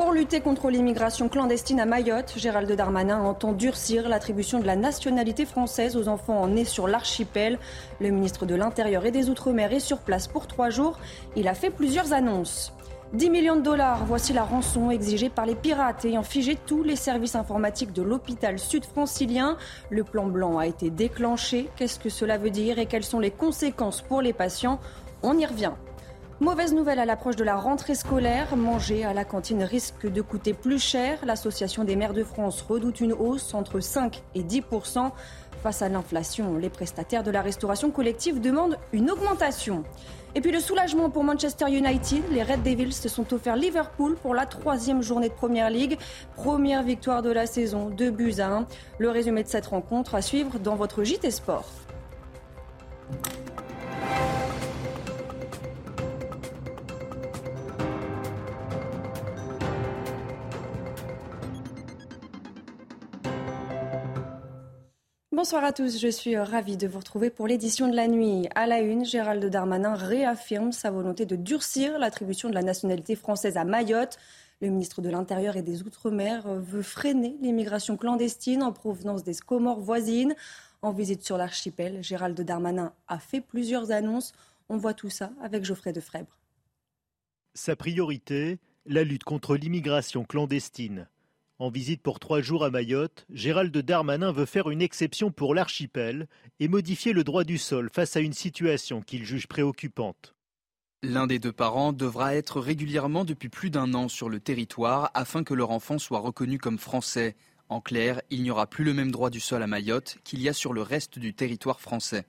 Pour lutter contre l'immigration clandestine à Mayotte, Gérald Darmanin entend durcir l'attribution de la nationalité française aux enfants nés sur l'archipel. Le ministre de l'Intérieur et des Outre-mer est sur place pour trois jours. Il a fait plusieurs annonces. 10 millions de dollars, voici la rançon exigée par les pirates ayant figé tous les services informatiques de l'hôpital sud-francilien. Le plan blanc a été déclenché. Qu'est-ce que cela veut dire et quelles sont les conséquences pour les patients? On y revient. Mauvaise nouvelle à l'approche de la rentrée scolaire. Manger à la cantine risque de coûter plus cher. L'Association des maires de France redoute une hausse entre 5 et 10% Face à l'inflation, les prestataires de la restauration collective demandent une augmentation. Et puis le soulagement pour Manchester United. Les Red Devils se sont offerts Liverpool pour la troisième journée de Première League. Première victoire de la saison, 2 buts à 1. Le résumé de cette rencontre à suivre dans votre JT Sport. Bonsoir à tous, je suis ravie de vous retrouver pour l'édition de la nuit. À la une, Gérald Darmanin réaffirme sa volonté de durcir l'attribution de la nationalité française à Mayotte. Le ministre de l'Intérieur et des Outre-mer veut freiner l'immigration clandestine en provenance des Comores voisines. En visite sur l'archipel, Gérald Darmanin a fait plusieurs annonces. On voit tout ça avec Geoffrey Defrèbre. Sa priorité, la lutte contre l'immigration clandestine. En visite pour trois jours à Mayotte, Gérald Darmanin veut faire une exception pour l'archipel et modifier le droit du sol face à une situation qu'il juge préoccupante. L'un des deux parents devra être régulièrement depuis plus d'un an sur le territoire afin que leur enfant soit reconnu comme français. En clair, il n'y aura plus le même droit du sol à Mayotte qu'il y a sur le reste du territoire français.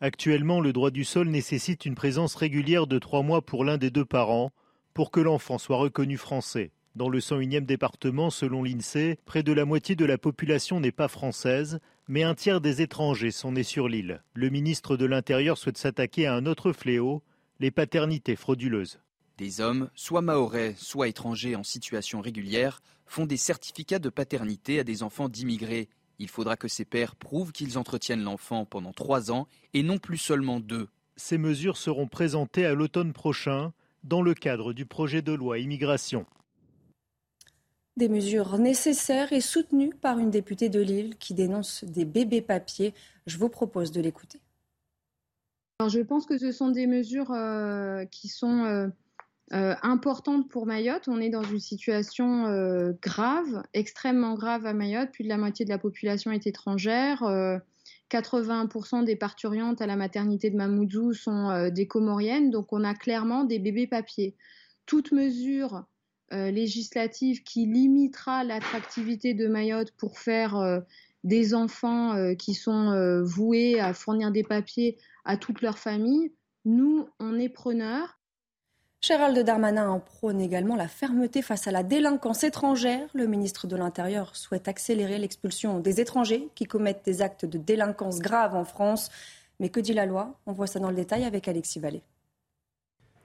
Actuellement, le droit du sol nécessite une présence régulière de trois mois pour l'un des deux parents pour que l'enfant soit reconnu français. Dans le 101e département, selon l'INSEE, près de la moitié de la population n'est pas française, mais un tiers des étrangers sont nés sur l'île. Le ministre de l'Intérieur souhaite s'attaquer à un autre fléau, les paternités frauduleuses. Des hommes, soit maorais, soit étrangers en situation régulière, font des certificats de paternité à des enfants d'immigrés. Il faudra que ces pères prouvent qu'ils entretiennent l'enfant pendant trois ans et non plus seulement deux. Ces mesures seront présentées à l'automne prochain dans le cadre du projet de loi immigration. Des mesures nécessaires et soutenues par une députée de Lille qui dénonce des bébés papiers. Je vous propose de l'écouter. je pense que ce sont des mesures euh, qui sont euh, euh, importantes pour Mayotte. On est dans une situation grave, extrêmement grave à Mayotte. Plus de la moitié de la population est étrangère. 80% des parturiantes à la maternité de Mamoudzou sont des Comoriennes. Donc on a clairement des bébés papiers. Toute mesure euh, législative qui limitera l'attractivité de Mayotte pour faire euh, des enfants euh, qui sont voués à fournir des papiers à toute leur famille, nous, on est preneurs. Gérald Darmanin en prône également la fermeté face à la délinquance étrangère. Le ministre de l'Intérieur souhaite accélérer l'expulsion des étrangers qui commettent des actes de délinquance graves en France. Mais que dit la loi? On voit ça dans le détail avec Alexis Vallée.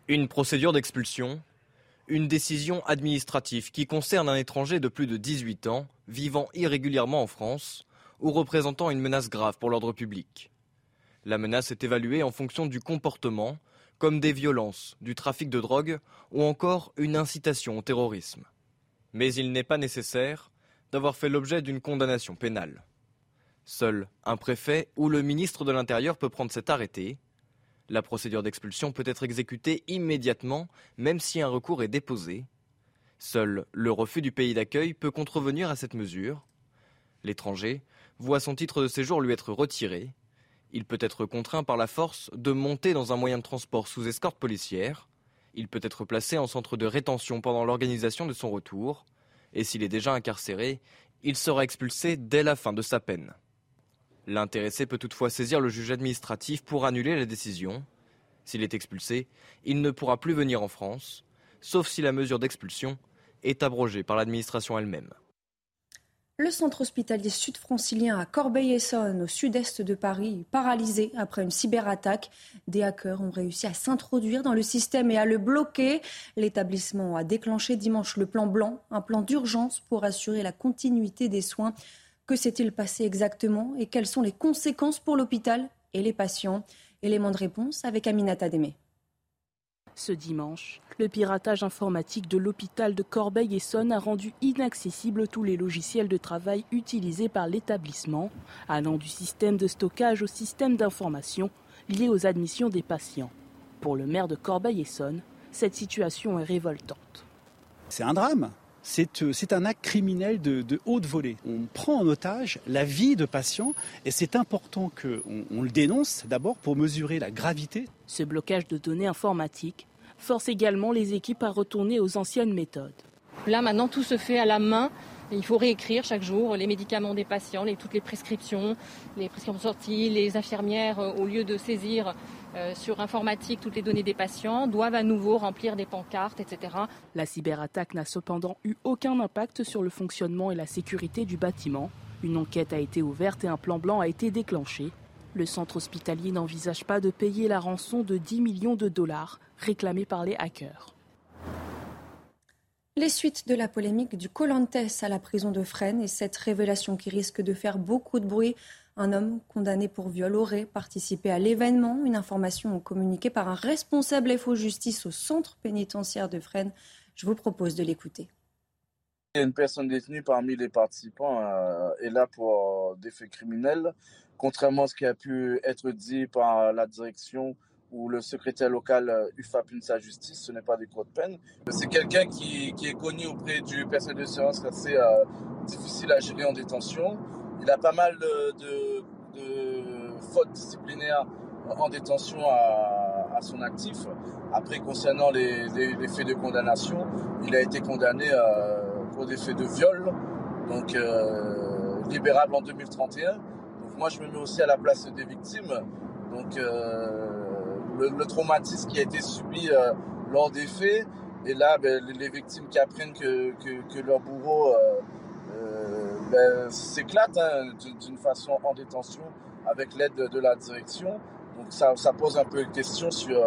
Une procédure d'expulsion une décision administrative qui concerne un étranger de plus de 18 ans vivant irrégulièrement en France ou représentant une menace grave pour l'ordre public. La menace est évaluée en fonction du comportement, comme des violences, du trafic de drogue ou encore une incitation au terrorisme. Mais il n'est pas nécessaire d'avoir fait l'objet d'une condamnation pénale. Seul un préfet ou le ministre de l'Intérieur peut prendre cet arrêté la procédure d'expulsion peut être exécutée immédiatement, même si un recours est déposé. Seul le refus du pays d'accueil peut contrevenir à cette mesure. L'étranger voit son titre de séjour lui être retiré. Il peut être contraint par la force de monter dans un moyen de transport sous escorte policière. Il peut être placé en centre de rétention pendant l'organisation de son retour. Et s'il est déjà incarcéré, il sera expulsé dès la fin de sa peine. L'intéressé peut toutefois saisir le juge administratif pour annuler la décision. S'il est expulsé, il ne pourra plus venir en France, sauf si la mesure d'expulsion est abrogée par l'administration elle-même. Le centre hospitalier sud-francilien à Corbeil-Essonne, au sud-est de Paris, paralysé après une cyberattaque. Des hackers ont réussi à s'introduire dans le système et à le bloquer. L'établissement a déclenché dimanche le plan blanc, un plan d'urgence pour assurer la continuité des soins. Que s'est-il passé exactement et quelles sont les conséquences pour l'hôpital et les patients? Élément de réponse avec Aminata Démé. Ce dimanche, le piratage informatique de l'hôpital de Corbeil-Essonne a rendu inaccessibles tous les logiciels de travail utilisés par l'établissement, allant du système de stockage au système d'information lié aux admissions des patients. Pour le maire de Corbeil-Essonne, cette situation est révoltante. C'est un drame. C'est un acte criminel de, haute volée. On prend en otage la vie de patients et c'est important qu'on on le dénonce d'abord pour mesurer la gravité. Ce blocage de données informatiques force également les équipes à retourner aux anciennes méthodes. Là, maintenant, tout se fait à la main. Il faut réécrire chaque jour les médicaments des patients, les, toutes les prescriptions, les prescriptions sorties. Les infirmières, euh, au lieu de saisir euh, sur informatique toutes les données des patients, doivent à nouveau remplir des pancartes, etc. La cyberattaque n'a cependant eu aucun impact sur le fonctionnement et la sécurité du bâtiment. Une enquête a été ouverte et un plan blanc a été déclenché. Le centre hospitalier n'envisage pas de payer la rançon de 10 millions de dollars réclamée par les hackers. Les suites de la polémique du Colantes à la prison de Fresnes et cette révélation qui risque de faire beaucoup de bruit. Un homme condamné pour viol aurait participé à l'événement. Une information communiquée par un responsable FO Justice au centre pénitentiaire de Fresnes. Je vous propose de l'écouter. Une personne détenue parmi les participants euh, est là pour des faits criminels contrairement à ce qui a pu être dit par la direction ou le secrétaire local euh, UFAP sa Justice, ce n'est pas des cours de peine. C'est quelqu'un qui, est connu auprès du personnel de séance assez euh, difficile à gérer en détention. Il a pas mal de, fautes disciplinaires en détention à, son actif. Après, concernant les, faits de condamnation, il a été condamné euh, pour des faits de viol, donc libérable en 2031 moi, je me mets aussi à la place des victimes. Donc, euh, le, traumatisme qui a été subi euh, lors des faits, et là, ben, les, victimes qui apprennent que, leur bourreau euh, ben, s'éclate hein, d'une façon en détention avec l'aide de, la direction. Donc, ça, pose un peu une question sur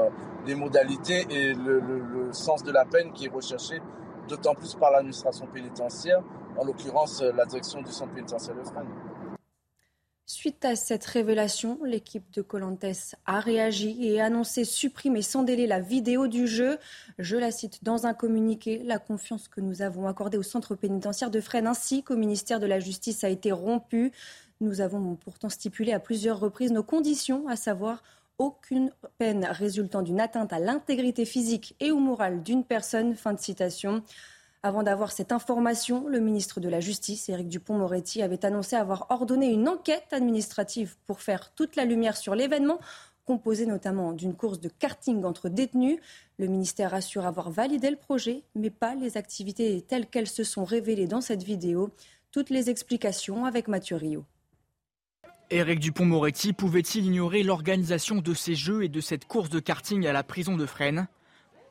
les modalités et le, sens de la peine qui est recherché, d'autant plus par l'administration pénitentiaire, en l'occurrence la direction du centre pénitentiaire de Fresnes. Suite à cette révélation, l'équipe de Colantes a réagi et annoncé supprimer sans délai la vidéo du jeu. Je la cite dans un communiqué. La confiance que nous avons accordée au centre pénitentiaire de Fresnes ainsi qu'au ministère de la Justice a été rompue. Nous avons pourtant stipulé à plusieurs reprises nos conditions, à savoir aucune peine résultant d'une atteinte à l'intégrité physique et ou morale d'une personne. Fin de citation. Avant d'avoir cette information, le ministre de la Justice, Éric Dupont-Moretti, avait annoncé avoir ordonné une enquête administrative pour faire toute la lumière sur l'événement, composé notamment d'une course de karting entre détenus. Le ministère assure avoir validé le projet, mais pas les activités telles qu'elles se sont révélées dans cette vidéo. Toutes les explications avec Mathieu Rio. Éric Dupont-Moretti pouvait-il ignorer l'organisation de ces jeux et de cette course de karting à la prison de Fresnes?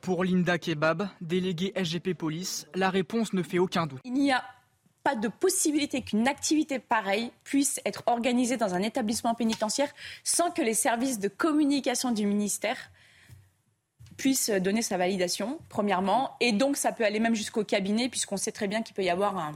Pour Linda Kebab, déléguée SGP Police, la réponse ne fait aucun doute. Il n'y a pas de possibilité qu'une activité pareille puisse être organisée dans un établissement pénitentiaire sans que les services de communication du ministère puissent donner sa validation, premièrement. Et donc, ça peut aller même jusqu'au cabinet, puisqu'on sait très bien qu'il peut y avoir un,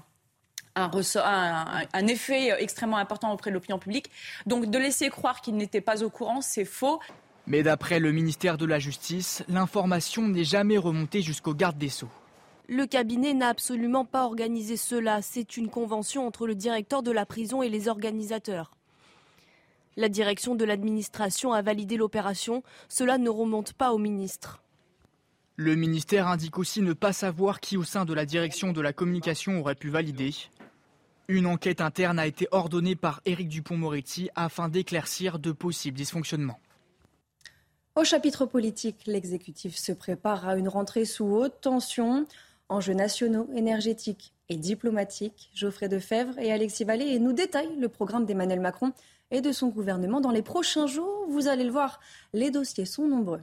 un, effet extrêmement important auprès de l'opinion publique. Donc, de laisser croire qu'il n'était pas au courant, c'est faux. Mais d'après le ministère de la Justice, l'information n'est jamais remontée jusqu'au garde des Sceaux. Le cabinet n'a absolument pas organisé cela. C'est une convention entre le directeur de la prison et les organisateurs. La direction de l'administration a validé l'opération. Cela ne remonte pas au ministre. Le ministère indique aussi ne pas savoir qui au sein de la direction de la communication aurait pu valider. Une enquête interne a été ordonnée par Éric Dupont-Moretti afin d'éclaircir de possibles dysfonctionnements. Au chapitre politique, l'exécutif se prépare à une rentrée sous haute tension. Enjeux nationaux, énergétiques et diplomatiques. Geoffrey Defebvre et Alexis Vallée nous détaillent le programme d'Emmanuel Macron et de son gouvernement dans les prochains jours. Vous allez le voir, les dossiers sont nombreux.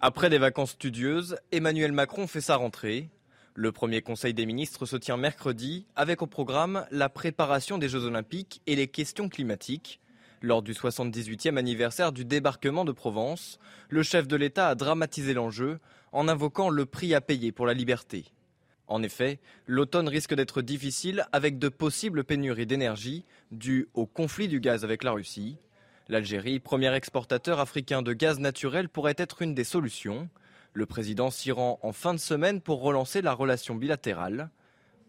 Après des vacances studieuses, Emmanuel Macron fait sa rentrée. Le premier Conseil des ministres se tient mercredi avec au programme la préparation des Jeux olympiques et les questions climatiques. Lors du 78e anniversaire du débarquement de Provence, le chef de l'État a dramatisé l'enjeu en invoquant le prix à payer pour la liberté. En effet, l'automne risque d'être difficile avec de possibles pénuries d'énergie dues au conflit du gaz avec la Russie. L'Algérie, premier exportateur africain de gaz naturel, pourrait être une des solutions. Le président s'y rend en fin de semaine pour relancer la relation bilatérale.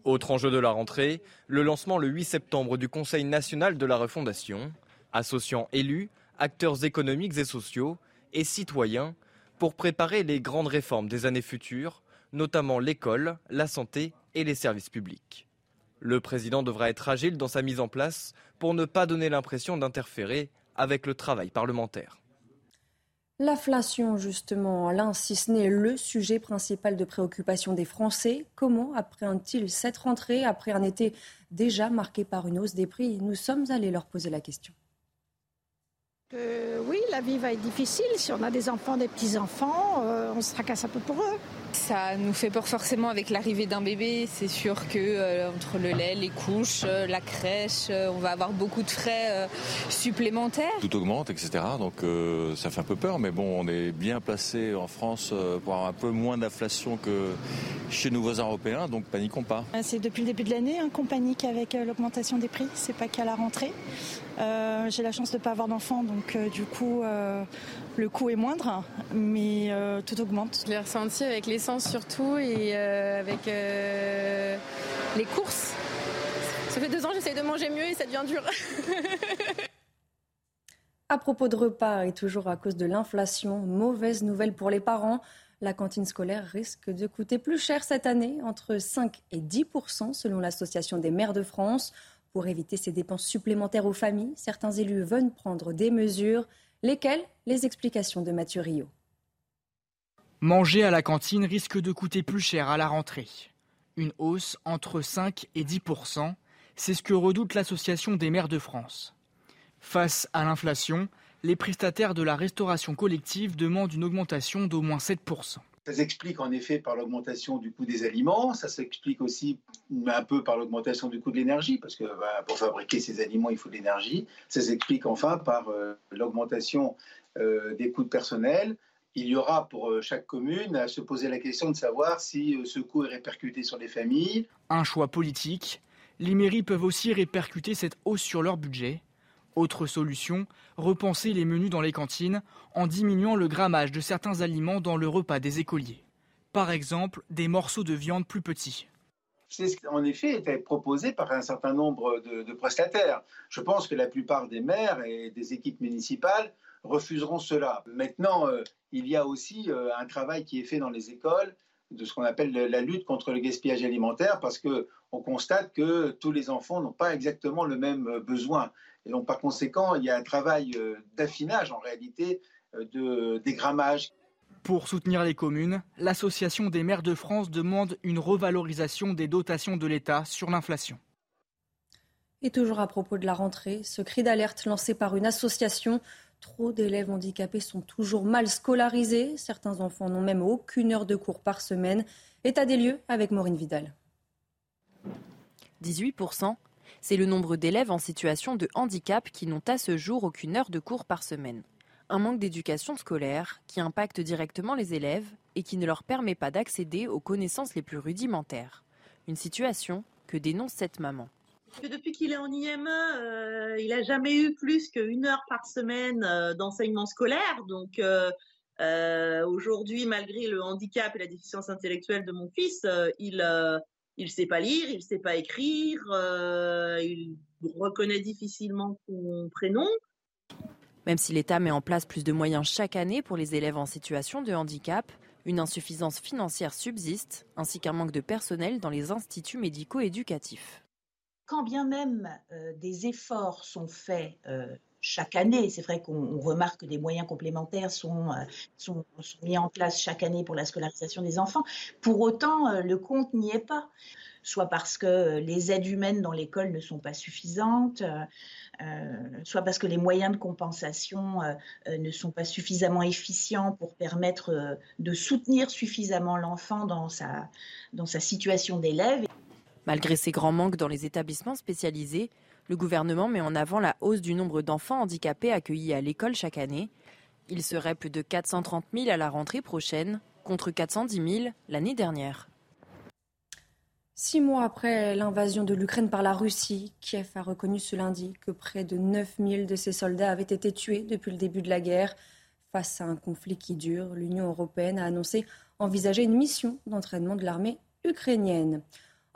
Autre enjeu de la rentrée, le lancement le 8 septembre du Conseil national de la refondation, associant élus, acteurs économiques et sociaux et citoyens pour préparer les grandes réformes des années futures, notamment l'école, la santé et les services publics. Le président devra être agile dans sa mise en place pour ne pas donner l'impression d'interférer avec le travail parlementaire. L'inflation, justement, l'un si ce n'est le sujet principal de préoccupation des Français. Comment appréhendent-ils cette rentrée après un été déjà marqué par une hausse des prix? Nous sommes allés leur poser la question. Euh, oui, la vie va être difficile. Si on a des enfants, des petits-enfants, euh, on se tracasse un peu pour eux. Ça nous fait peur forcément avec l'arrivée d'un bébé. C'est sûr que euh, entre le lait, les couches, la crèche, on va avoir beaucoup de frais supplémentaires. Tout augmente, etc. Donc ça fait un peu peur, mais bon, on est bien placé en France pour avoir un peu moins d'inflation que chez nos voisins européens, donc paniquons pas. C'est depuis le début de l'année hein, qu'on panique avec l'augmentation des prix. C'est pas qu'à la rentrée. J'ai la chance de ne pas avoir d'enfants, donc euh, du coup, euh, le coût est moindre, mais euh, tout augmente. Je l'ai ressenti avec l'essence surtout et avec les courses. Ça fait deux ans que j'essaie de manger mieux et ça devient dur. à propos de repas et toujours à cause de l'inflation, mauvaise nouvelle pour les parents. La cantine scolaire risque de coûter plus cher cette année, entre 5 et 10% selon l'Association des maires de France. Pour éviter ces dépenses supplémentaires aux familles, certains élus veulent prendre des mesures. Lesquelles? Les explications de Mathieu Rio. Manger à la cantine risque de coûter plus cher à la rentrée. Une hausse entre 5 et 10% c'est ce que redoute l'Association des maires de France. Face à l'inflation, les prestataires de la restauration collective demandent une augmentation d'au moins 7 ça s'explique en effet par l'augmentation du coût des aliments, ça s'explique aussi un peu par l'augmentation du coût de l'énergie, parce que bah, pour fabriquer ces aliments, il faut de l'énergie. Ça s'explique enfin par euh, l'augmentation euh, des coûts de personnel. Il y aura pour euh, chaque commune à se poser la question de savoir si ce coût est répercuté sur les familles. Un choix politique. Les mairies peuvent aussi répercuter cette hausse sur leur budget. Autre solution, repenser les menus dans les cantines en diminuant le grammage de certains aliments dans le repas des écoliers. Par exemple, des morceaux de viande plus petits. C'est ce qui, en effet, été proposé par un certain nombre de, prestataires. Je pense que la plupart des maires et des équipes municipales refuseront cela. Maintenant, euh, il y a aussi euh, un travail qui est fait dans les écoles de ce qu'on appelle la lutte contre le gaspillage alimentaire parce que on constate que tous les enfants n'ont pas exactement le même euh, besoin. Et donc, par conséquent, il y a un travail euh, d'affinage, en réalité, euh, de dégrammage. Pour soutenir les communes, l'Association des maires de France demande une revalorisation des dotations de l'État sur l'inflation. Et toujours à propos de la rentrée, ce cri d'alerte lancé par une association Trop d'élèves handicapés sont toujours mal scolarisés. Certains enfants n'ont même aucune heure de cours par semaine. État des lieux avec Maureen Vidal. 18% c'est le nombre d'élèves en situation de handicap qui n'ont à ce jour aucune heure de cours par semaine. Un manque d'éducation scolaire qui impacte directement les élèves et qui ne leur permet pas d'accéder aux connaissances les plus rudimentaires. Une situation que dénonce cette maman. depuis qu'il est en IME, euh, il n'a jamais eu plus qu'une heure par semaine euh, d'enseignement scolaire. Donc euh, aujourd'hui, malgré le handicap et la déficience intellectuelle de mon fils, il, il sait pas lire, il sait pas écrire, euh, il reconnaît difficilement son prénom. Même si l'État met en place plus de moyens chaque année pour les élèves en situation de handicap, une insuffisance financière subsiste, ainsi qu'un manque de personnel dans les instituts médico-éducatifs. Quand bien même euh, des efforts sont faits euh, chaque année. C'est vrai qu'on remarque que des moyens complémentaires sont, euh, sont, mis en place chaque année pour la scolarisation des enfants. Pour autant, euh, le compte n'y est pas, soit parce que les aides humaines dans l'école ne sont pas suffisantes, euh, soit parce que les moyens de compensation ne sont pas suffisamment efficients pour permettre de soutenir suffisamment l'enfant dans sa situation d'élève. Malgré ces grands manques dans les établissements spécialisés, le gouvernement met en avant la hausse du nombre d'enfants handicapés accueillis à l'école chaque année. Il serait plus de 430 000 à la rentrée prochaine, contre 410 000 l'année dernière. Six mois après l'invasion de l'Ukraine par la Russie, Kiev a reconnu ce lundi que près de 9000 de ses soldats avaient été tués depuis le début de la guerre. Face à un conflit qui dure, l'Union européenne a annoncé envisager une mission d'entraînement de l'armée ukrainienne.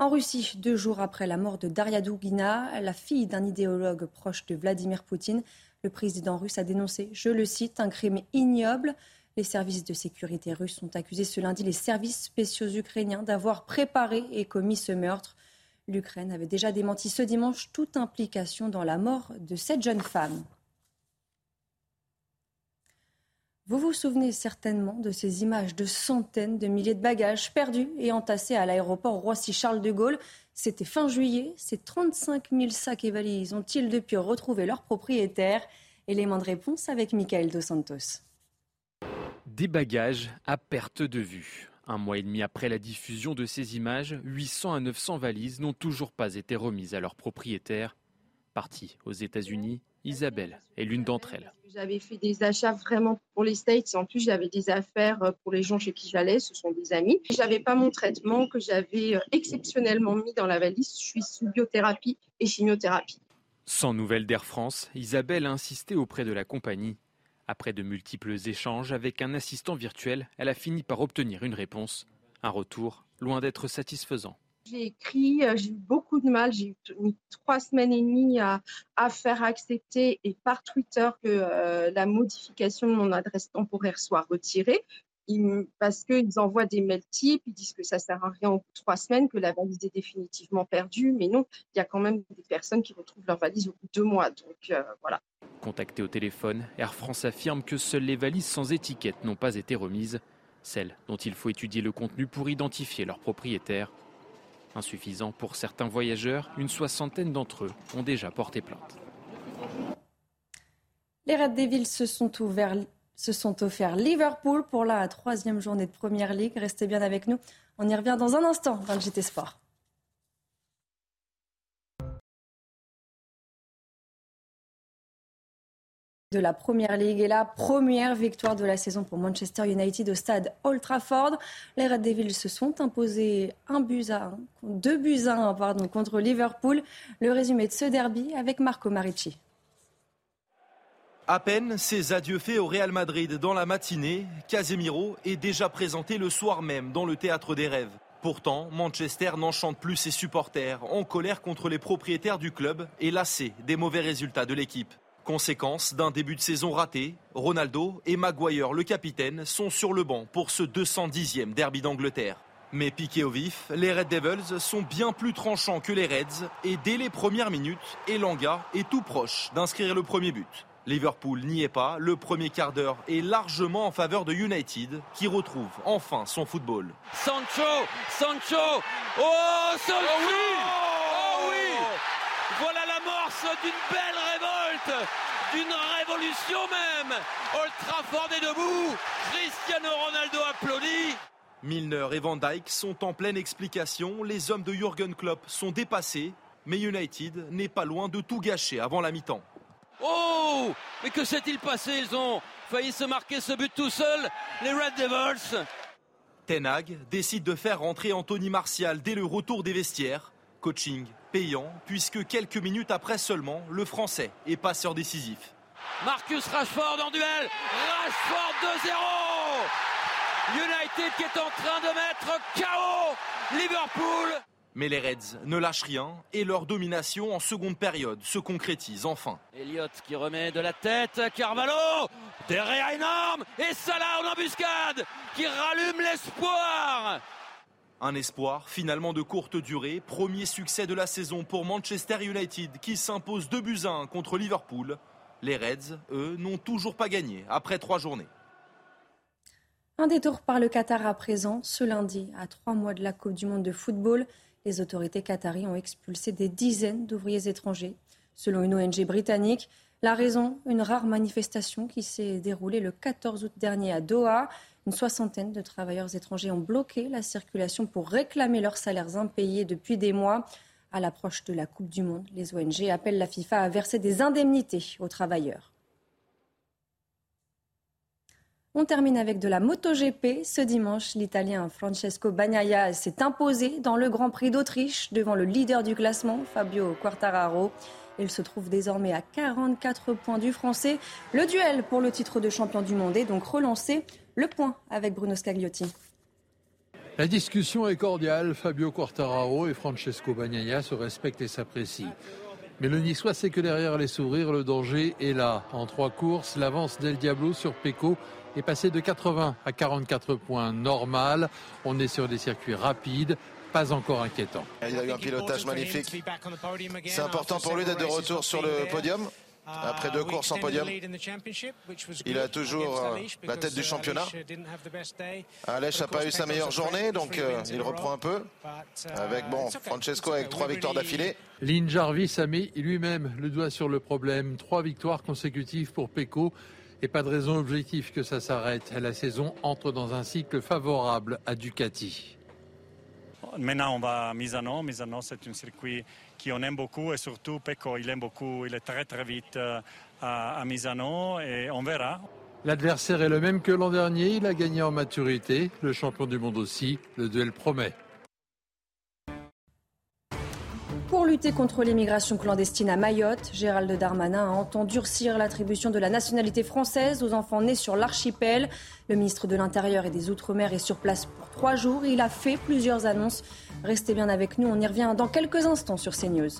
En Russie, deux jours après la mort de Daria Dugina, la fille d'un idéologue proche de Vladimir Poutine, le président russe a dénoncé, je le cite, un crime ignoble. Les services de sécurité russes ont accusé ce lundi les services spéciaux ukrainiens d'avoir préparé et commis ce meurtre. L'Ukraine avait déjà démenti ce dimanche toute implication dans la mort de cette jeune femme. Vous vous souvenez certainement de ces images de centaines de milliers de bagages perdus et entassés à l'aéroport Roissy-Charles de Gaulle. C'était fin juillet. Ces 35 000 sacs et valises ont-ils depuis retrouvé leur propriétaire Élément de réponse avec Michael Dos Santos. Des bagages à perte de vue. Un mois et demi après la diffusion de ces images, 800 à 900 valises n'ont toujours pas été remises à leur propriétaire. Partie aux États-Unis, Isabelle est l'une d'entre elles. J'avais fait des achats vraiment pour les States. En plus, j'avais des affaires euh, pour les gens chez qui j'allais. Ce sont des amis. J'avais pas mon traitement que j'avais euh, exceptionnellement mis dans la valise. Je suis sous biothérapie et chimiothérapie. Sans nouvelles d'Air France, Isabelle a insisté auprès de la compagnie. Après de multiples échanges avec un assistant virtuel, elle a fini par obtenir une réponse. Un retour loin d'être satisfaisant. J'ai écrit, euh, j'ai eu beaucoup de mal, j'ai mis trois semaines et demie à, faire accepter et par Twitter que euh, la modification de mon adresse temporaire soit retirée. parce qu'ils envoient des mails types, ils disent que ça ne sert à rien au bout de trois semaines, que la valise est définitivement perdue. Mais non, il y a quand même des personnes qui retrouvent leur valise au bout de deux mois. Donc euh, voilà. Contacté au téléphone, Air France affirme que seules les valises sans étiquette n'ont pas été remises, celles dont il faut étudier le contenu pour identifier leur propriétaire. Insuffisant pour certains voyageurs, une soixantaine d'entre eux ont déjà porté plainte. Les Red Devils se sont, se sont offerts Liverpool pour la troisième journée de Première Ligue. Restez bien avec nous. On y revient dans un instant dans le GT Sport. De la Première Ligue et la première victoire de la saison pour Manchester United au stade Old Trafford. Les Red Devils se sont imposés un but à deux buts à un pardon, contre Liverpool. Le résumé de ce derby avec Marco Marici. À peine ses adieux faits au Real Madrid dans la matinée, Casemiro est déjà présenté le soir même dans le théâtre des rêves. Pourtant, Manchester n'enchante plus ses supporters, en colère contre les propriétaires du club et lassé des mauvais résultats de l'équipe. Conséquence d'un début de saison raté, Ronaldo et Maguire, le capitaine, sont sur le banc pour ce 210e derby d'Angleterre. Mais piqués au vif, les Red Devils sont bien plus tranchants que les Reds et dès les premières minutes, Elanga est tout proche d'inscrire le premier but. Liverpool n'y est pas, le premier quart d'heure est largement en faveur de United qui retrouve enfin son football. Sancho, Sancho, oh Sancho oh oui, d'une belle d'une révolution même. Old Trafford est debout. Cristiano Ronaldo applaudit. Milner et Van Dijk sont en pleine explication. Les hommes de Jürgen Klopp sont dépassés. Mais United n'est pas loin de tout gâcher avant la mi-temps. Oh Mais que s'est-il passé? Ils ont failli se marquer ce but tout seul, les Red Devils. Ten Hag décide de faire rentrer Anthony Martial dès le retour des vestiaires. Coaching payant, puisque quelques minutes après seulement, le Français est passeur décisif. Marcus Rashford en duel. Rashford 2-0. United qui est en train de mettre KO Liverpool. Mais les Reds ne lâchent rien et leur domination en seconde période se concrétise enfin. Elliott qui remet de la tête, Carvalho, derrière énorme et Salah en embuscade qui rallume l'espoir. Un espoir finalement de courte durée, premier succès de la saison pour Manchester United qui s'impose 2 buts à 1 contre Liverpool. Les Reds, eux, n'ont toujours pas gagné après trois journées. Un détour par le Qatar à présent. Ce lundi, à trois mois de la Coupe du Monde de football, les autorités qataries ont expulsé des dizaines d'ouvriers étrangers. Selon une ONG britannique, la raison, une rare manifestation qui s'est déroulée le 14 août dernier à Doha. Une soixantaine de travailleurs étrangers ont bloqué la circulation pour réclamer leurs salaires impayés depuis des mois. À l'approche de la Coupe du Monde, les ONG appellent la FIFA à verser des indemnités aux travailleurs. On termine avec de la MotoGP. Ce dimanche, l'Italien Francesco Bagnaia s'est imposé dans le Grand Prix d'Autriche devant le leader du classement, Fabio Quartararo. Il se trouve désormais à 44 points du Français. Le duel pour le titre de champion du monde est donc relancé. Le point avec Bruno Scagliotti. La discussion est cordiale. Fabio Quartararo et Francesco Bagnaia se respectent et s'apprécient. Mais le Niçois sait que derrière les sourires, le danger est là. En trois courses, l'avance d'El Diablo sur Pecco est passé de 80 à 44 points normal. On est sur des circuits rapides pas encore inquiétant. Il a eu un pilotage magnifique. C'est important pour lui d'être de retour sur le podium. Après deux courses en podium, il a toujours euh, la tête du championnat. Alèche n'a pas eu sa meilleure journée, donc euh, il reprend un peu. Avec bon, Francesco avec trois victoires d'affilée. Lynn Jarvis a mis lui-même le doigt sur le problème. Trois victoires consécutives pour Pecco et pas de raison objective que ça s'arrête. La saison entre dans un cycle favorable à Ducati. Maintenant, on va à Misano. Misano, c'est un circuit qu'on aime beaucoup et surtout Pecco, il aime beaucoup. Il est très très vite euh, à, à Misano et on verra. L'adversaire est le même que l'an dernier. Il a gagné en maturité. Le champion du monde aussi. Le duel promet. Pour lutter contre l'immigration clandestine à Mayotte, Gérald Darmanin a entendu durcir l'attribution de la nationalité française aux enfants nés sur l'archipel. Le ministre de l'Intérieur et des Outre-mer est sur place pour trois jours. Il a fait plusieurs annonces. Restez bien avec nous, on y revient dans quelques instants sur CNews.